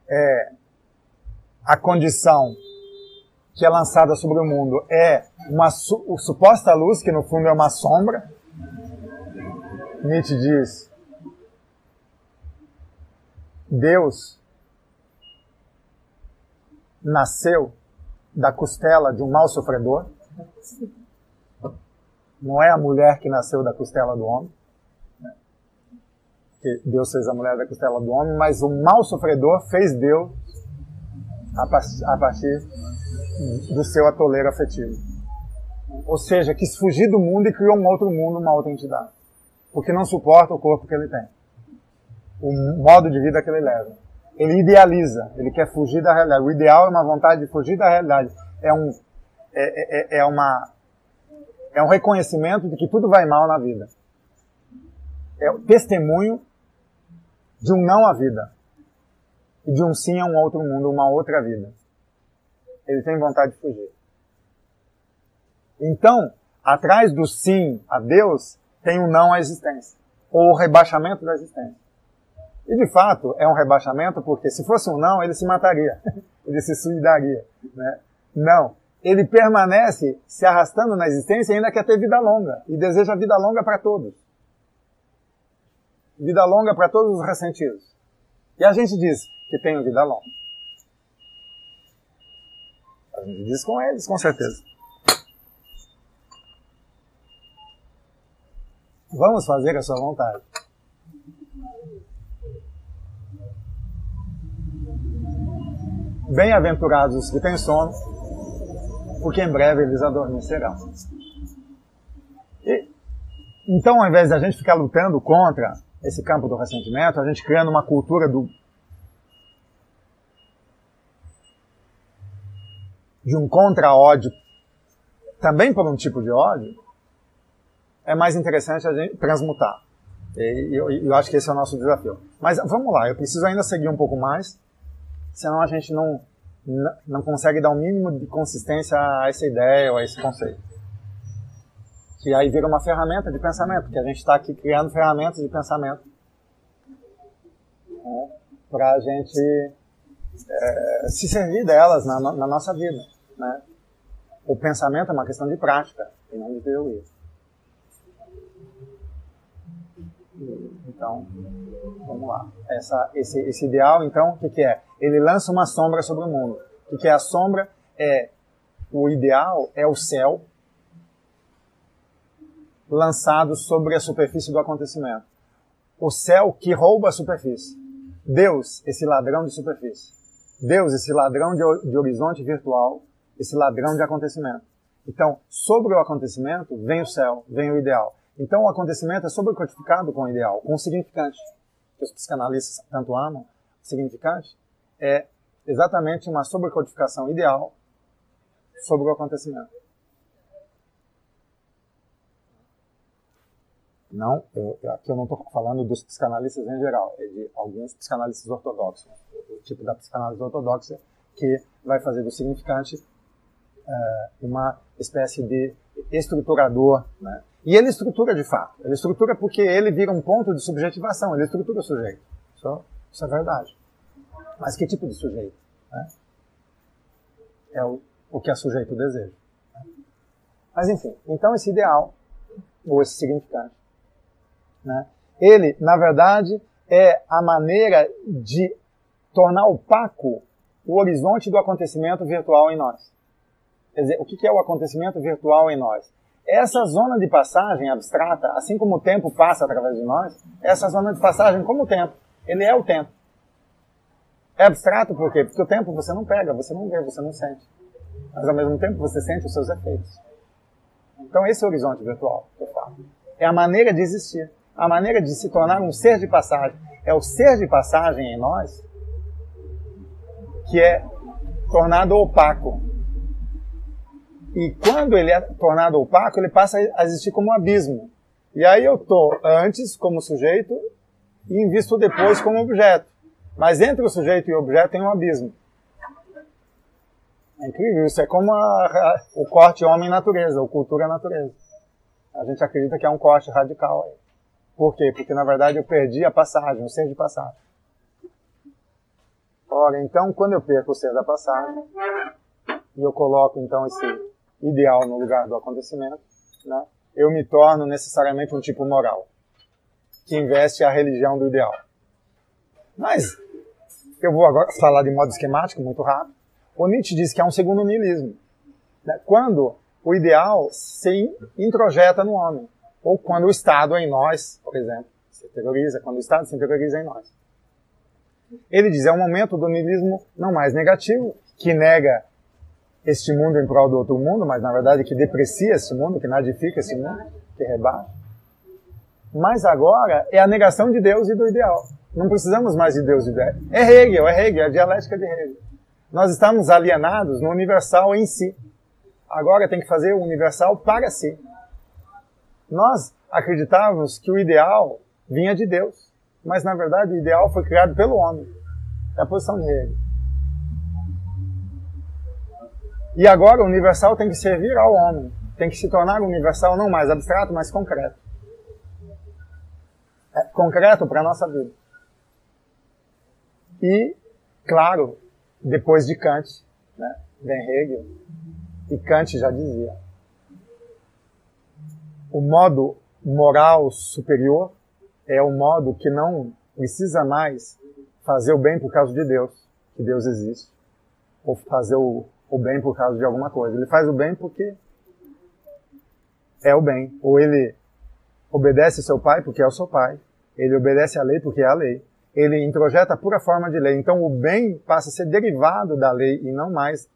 A: é, a condição que é lançada sobre o mundo é uma su suposta luz, que no fundo é uma sombra. Nietzsche diz: Deus nasceu da costela de um mal sofredor. Não é a mulher que nasceu da costela do homem. Que Deus fez a mulher da costela do homem, mas o mal sofredor fez Deus a partir do seu atoleiro afetivo. Ou seja, quis fugir do mundo e criou um outro mundo, uma outra entidade. Porque não suporta o corpo que ele tem. O modo de vida que ele leva. Ele idealiza, ele quer fugir da realidade. O ideal é uma vontade de fugir da realidade. É um, é, é, é uma, é um reconhecimento de que tudo vai mal na vida. É o testemunho de um não à vida e de um sim a um outro mundo, uma outra vida. Ele tem vontade de fugir. Então, atrás do sim a Deus, tem um não à existência, ou o rebaixamento da existência. E de fato, é um rebaixamento porque se fosse um não, ele se mataria, ele se suicidaria. Né? Não, ele permanece se arrastando na existência e ainda quer ter vida longa. E deseja vida longa para todos. Vida longa para todos os ressentidos. E a gente diz que tem vida longa. A gente diz com eles, com certeza. Vamos fazer a sua vontade. Bem-aventurados os que têm sono, porque em breve eles adormecerão. E, então, ao invés da gente ficar lutando contra esse campo do ressentimento, a gente criando uma cultura do de um contra-ódio, também por um tipo de ódio, é mais interessante a gente transmutar. E eu, eu acho que esse é o nosso desafio. Mas vamos lá, eu preciso ainda seguir um pouco mais, senão a gente não, não consegue dar um mínimo de consistência a essa ideia ou a esse conceito. Que aí vira uma ferramenta de pensamento, que a gente está aqui criando ferramentas de pensamento né, para a gente é, se servir delas na, na nossa vida. Né? O pensamento é uma questão de prática e não de teoria. Então, vamos lá. Essa, esse, esse ideal, então, o que, que, é? Ele lança uma sombra sobre o mundo. O que, que é a sombra? É o ideal é o céu lançado sobre a superfície do acontecimento. O céu que rouba a superfície. Deus, esse ladrão de superfície. Deus, esse ladrão de, de horizonte virtual, esse ladrão de acontecimento. Então, sobre o acontecimento vem o céu, vem o ideal. Então, o acontecimento é sobrecodificado com o ideal, com o significante. Que os psicanalistas tanto amam, o significante é exatamente uma sobrecodificação ideal sobre o acontecimento. Não, eu, aqui eu não estou falando dos psicanalistas em geral, é de alguns psicanalistas ortodoxos. O tipo da psicanálise ortodoxa que vai fazer do significante uh, uma espécie de estruturador, né? E ele estrutura de fato. Ele estrutura porque ele vira um ponto de subjetivação, ele estrutura o sujeito. Isso, isso é verdade. Mas que tipo de sujeito? Né? É o, o que a sujeito deseja. Né? Mas enfim, então esse ideal, ou esse significante, né? ele, na verdade, é a maneira de tornar opaco o horizonte do acontecimento virtual em nós. Quer dizer, o que é o acontecimento virtual em nós? Essa zona de passagem abstrata, assim como o tempo passa através de nós, essa zona de passagem como o tempo. Ele é o tempo. É abstrato por quê? Porque o tempo você não pega, você não vê, você não sente. Mas ao mesmo tempo você sente os seus efeitos. Então esse é o horizonte virtual que eu falo. É a maneira de existir. A maneira de se tornar um ser de passagem. É o ser de passagem em nós que é tornado opaco e quando ele é tornado opaco, ele passa a existir como um abismo. E aí eu estou antes como sujeito e invisto depois como objeto. Mas entre o sujeito e o objeto tem um abismo. É incrível, isso é como a, a, o corte homem-natureza, ou cultura-natureza. A gente acredita que é um corte radical. Por quê? Porque na verdade eu perdi a passagem, o ser de passagem. Ora, então quando eu perco o ser da passagem, e eu coloco então esse ideal no lugar do acontecimento, né, eu me torno necessariamente um tipo moral, que investe a religião do ideal. Mas, eu vou agora falar de modo esquemático, muito rápido. O Nietzsche diz que há um segundo niilismo. Né, quando o ideal se introjeta no homem, ou quando o Estado é em nós, por exemplo, se terroriza, quando o Estado se interioriza em nós. Ele diz, é um momento do niilismo não mais negativo, que nega este mundo em prol do outro mundo, mas na verdade que deprecia esse mundo, que nadifica esse mundo, que rebaixa. Mas agora é a negação de Deus e do ideal. Não precisamos mais de Deus e ideal. É Hegel, é Hegel, é a dialética de Hegel. Nós estamos alienados no universal em si. Agora tem que fazer o universal para si. Nós acreditávamos que o ideal vinha de Deus, mas na verdade o ideal foi criado pelo homem. É a posição de Hegel. E agora o universal tem que servir ao homem, tem que se tornar universal não mais abstrato, mas concreto. É concreto para a nossa vida. E, claro, depois de Kant, né, vem Hegel, E Kant já dizia: o modo moral superior é o modo que não precisa mais fazer o bem por causa de Deus, que Deus existe, ou fazer o, o bem por causa de alguma coisa. Ele faz o bem porque é o bem. Ou ele obedece seu pai porque é o seu pai. Ele obedece a lei porque é a lei. Ele introjeta a pura forma de lei. Então o bem passa a ser derivado da lei e não mais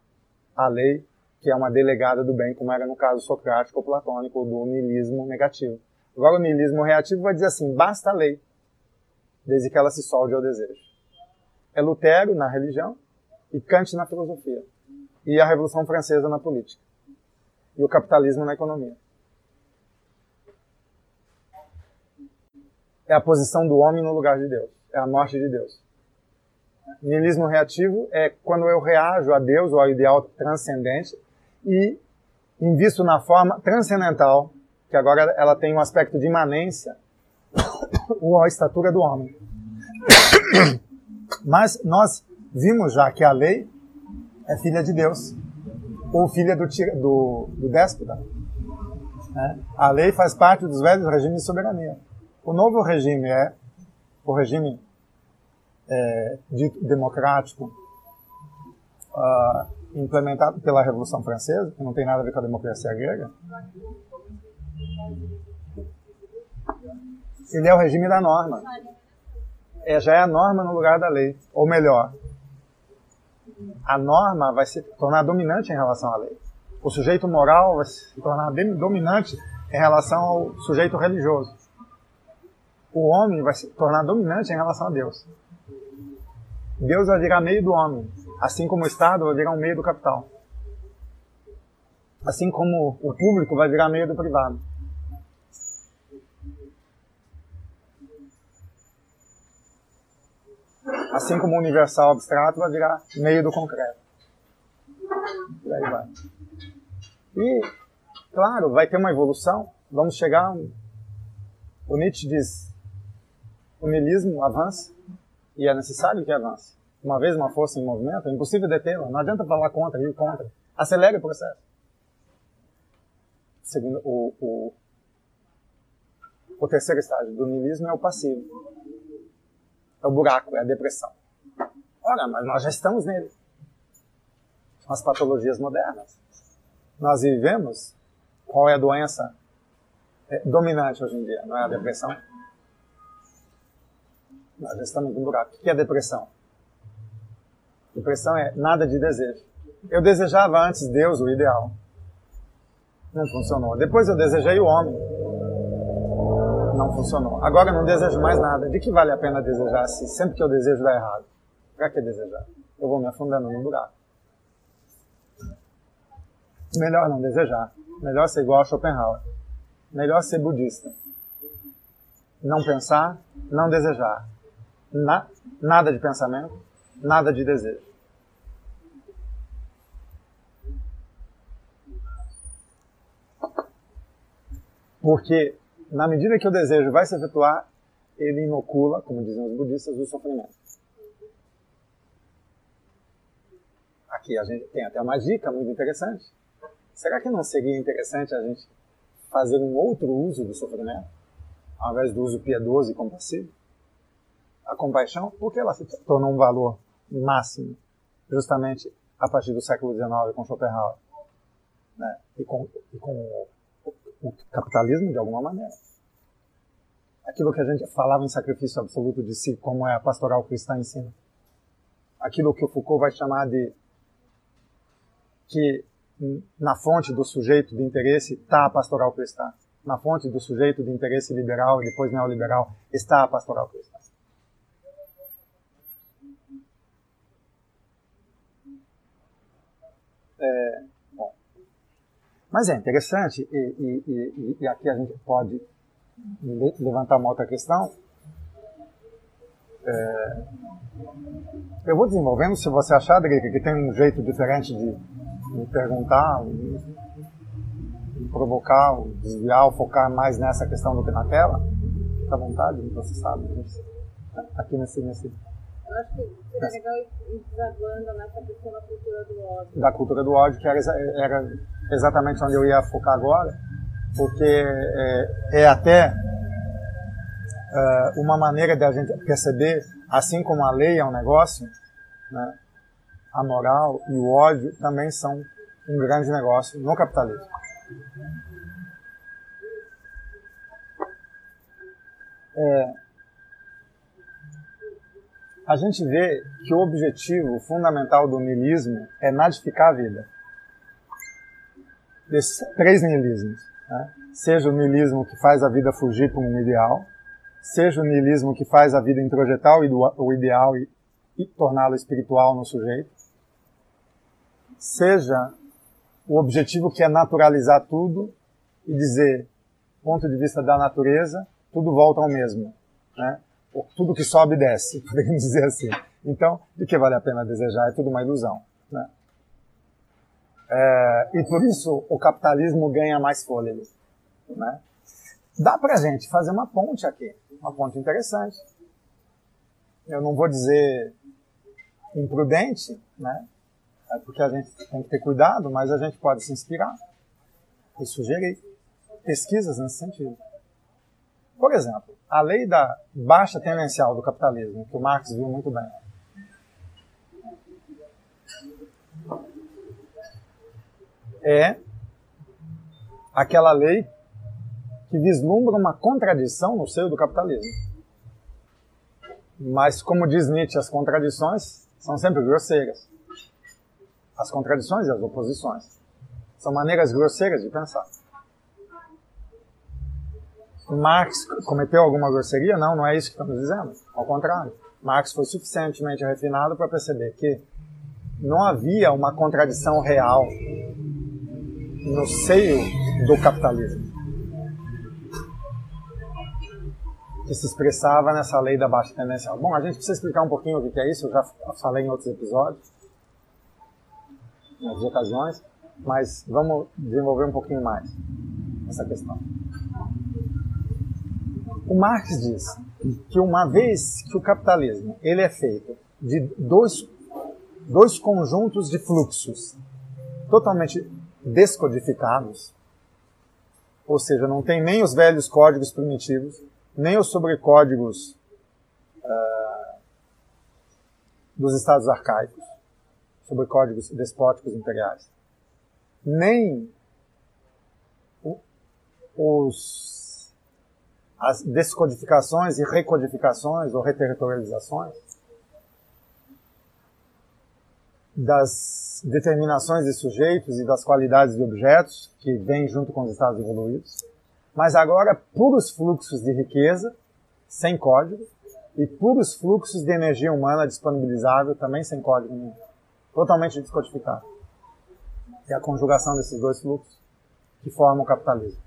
A: a lei que é uma delegada do bem, como era no caso socrático ou platônico do niilismo negativo. Agora o niilismo reativo vai dizer assim, basta a lei, desde que ela se solde ao desejo. É Lutero na religião e Kant na filosofia. E a Revolução Francesa na política. E o capitalismo na economia. É a posição do homem no lugar de Deus. É a morte de Deus. Niilismo reativo é quando eu reajo a Deus ou ao ideal transcendente e invisto na forma transcendental, que agora ela tem um aspecto de imanência, ou a estatura do homem. Mas nós vimos já que a lei é filha de Deus, ou filha do, do, do déspota. Né? A lei faz parte dos velhos regimes de soberania. O novo regime é o regime é, dito democrático, uh, implementado pela Revolução Francesa, que não tem nada a ver com a democracia grega, ele é o regime da norma. É, já é a norma no lugar da lei. Ou melhor, a norma vai se tornar dominante em relação à lei. O sujeito moral vai se tornar dominante em relação ao sujeito religioso. O homem vai se tornar dominante em relação a Deus. Deus vai virar meio do homem. Assim como o Estado vai virar um meio do capital. Assim como o público vai virar meio do privado. Assim como o universal abstrato vai virar meio do concreto. E aí vai. E, claro, vai ter uma evolução. Vamos chegar. O Nietzsche diz: o niilismo avança e é necessário que avance uma vez uma força em movimento, é impossível detê-la. Não adianta falar contra, ir contra. Acelere o processo. Segundo o, o, o terceiro estágio do niilismo é o passivo. É o buraco, é a depressão. Ora, mas nós já estamos nele. São as patologias modernas. Nós vivemos. Qual é a doença é, dominante hoje em dia? Não é a depressão? Nós já estamos no buraco. O que é depressão? Depressão é nada de desejo. Eu desejava antes Deus, o ideal. Não funcionou. Depois eu desejei o homem. Funcionou. Agora eu não desejo mais nada. De que vale a pena desejar se sempre que eu desejo dá errado? Para que desejar? Eu vou me afundando no buraco. Melhor não desejar. Melhor ser igual a Schopenhauer. Melhor ser budista. Não pensar, não desejar. Na, nada de pensamento, nada de desejo. Porque, na medida que o desejo vai se efetuar, ele inocula, como dizem os budistas, o sofrimento. Aqui a gente tem até uma dica muito interessante. Será que não seria interessante a gente fazer um outro uso do sofrimento, ao invés do uso piedoso e compassivo? A compaixão, porque ela se tornou um valor máximo, justamente a partir do século XIX com Schopenhauer né? e, com, e com o, capitalismo de alguma maneira. Aquilo que a gente falava em sacrifício absoluto de si, como é a pastoral cristã ensina. Aquilo que o Foucault vai chamar de que na fonte do sujeito de interesse está a pastoral cristã. Na fonte do sujeito de interesse liberal e depois neoliberal está a pastoral cristã. É. Mas é interessante, e, e, e, e, aqui a gente pode levantar uma outra questão. É, eu vou desenvolvendo, se você achar, Drica, que tem um jeito diferente de me perguntar, de provocar, desviar, focar mais nessa questão do que naquela, fica à vontade, você sabe, aqui nesse, nesse,
B: Eu acho que seria legal ir desaguando nessa questão da cultura do ódio.
A: Da cultura do ódio, que era, era exatamente onde eu ia focar agora, porque é, é até uh, uma maneira de a gente perceber, assim como a lei é um negócio, né, a moral e o ódio também são um grande negócio no capitalismo. É, a gente vê que o objetivo fundamental do niilismo é nadificar a vida. Desses três niilismos. Né? Seja o niilismo que faz a vida fugir para um ideal, seja o niilismo que faz a vida introjetar o ideal e, e torná-lo espiritual no sujeito, seja o objetivo que é naturalizar tudo e dizer, ponto de vista da natureza, tudo volta ao mesmo. Né? Tudo que sobe desce, podemos dizer assim. Então, de que vale a pena desejar? É tudo uma ilusão. Né? É, e por isso o capitalismo ganha mais fôlego. Né? Dá para gente fazer uma ponte aqui, uma ponte interessante. Eu não vou dizer imprudente, né? É porque a gente tem que ter cuidado, mas a gente pode se inspirar e sugerir pesquisas nesse sentido. Por exemplo, a lei da baixa tendencial do capitalismo, que o Marx viu muito bem. É aquela lei que vislumbra uma contradição no seio do capitalismo. Mas, como diz Nietzsche, as contradições são sempre grosseiras. As contradições e as oposições são maneiras grosseiras de pensar. Marx cometeu alguma grosseria? Não, não é isso que estamos dizendo. Ao contrário. Marx foi suficientemente refinado para perceber que não havia uma contradição real no seio do capitalismo que se expressava nessa lei da baixa tendencial. Bom, a gente precisa explicar um pouquinho o que é isso, eu já falei em outros episódios, em outras ocasiões, mas vamos desenvolver um pouquinho mais essa questão. O Marx diz que uma vez que o capitalismo ele é feito de dois, dois conjuntos de fluxos totalmente descodificados, ou seja, não tem nem os velhos códigos primitivos, nem os sobrecódigos uh, dos estados arcaicos, sobrecódigos despóticos imperiais, nem os as descodificações e recodificações ou reterritorializações das determinações de sujeitos e das qualidades de objetos que vêm junto com os estados evoluídos, mas agora puros fluxos de riqueza, sem código, e puros fluxos de energia humana disponibilizável, também sem código nenhum, totalmente descodificado. É a conjugação desses dois fluxos que formam o capitalismo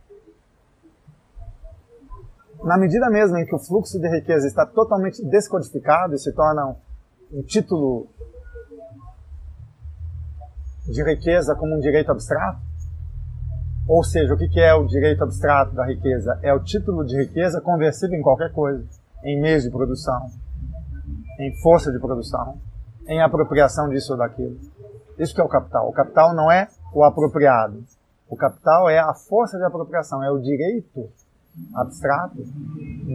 A: na medida mesmo em que o fluxo de riqueza está totalmente descodificado e se torna um, título de riqueza como um direito abstrato, ou seja, o que é o direito abstrato da riqueza? É o título de riqueza conversível em qualquer coisa, em meios de produção, em força de produção, em apropriação disso ou daquilo. Isso que é o capital. O capital não é o apropriado. O capital é a força de apropriação, é o direito abstrato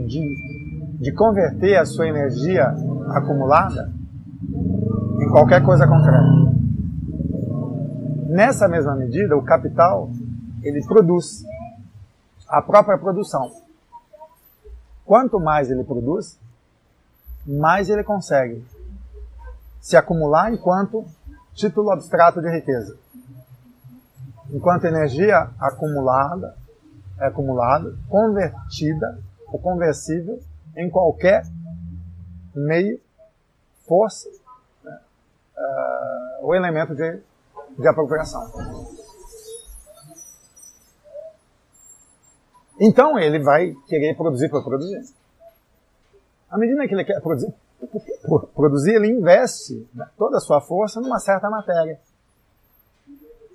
A: de, de converter a sua energia acumulada em qualquer coisa concreta. Nessa mesma medida, o capital ele produz a própria produção. Quanto mais ele produz, mais ele consegue se acumular enquanto título abstrato de riqueza. Enquanto energia acumulada é acumulada, convertida ou conversível em qualquer meio, força né, uh, ou elemento de, de apropriação. Então ele vai querer produzir por produzir. À medida que ele quer produzir, por produzir ele investe né, toda a sua força numa certa matéria.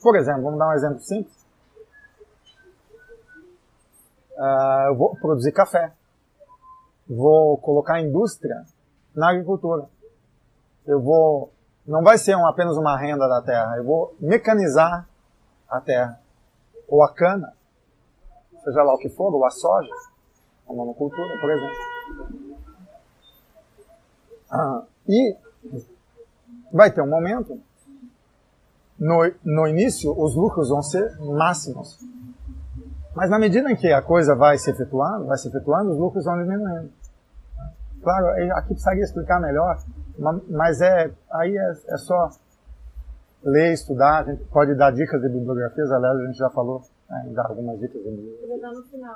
A: Por exemplo, vamos dar um exemplo simples. Uh, eu vou produzir café. Vou colocar indústria na agricultura. Eu vou. Não vai ser um, apenas uma renda da terra. Eu vou mecanizar a terra. Ou a cana. Seja lá o que for, ou a soja. A monocultura, por exemplo. Ah, e vai ter um momento. No, no início, os lucros vão ser máximos. Mas na medida em que a coisa vai se efetuando, vai se efetuando, os lucros vão diminuindo. Claro, aqui precisaria explicar melhor, mas é aí é, é só ler, estudar, a gente pode dar dicas de bibliografias, aliás, a gente já falou, né, dar algumas dicas de
B: bibliografias. Eu vou dar no final.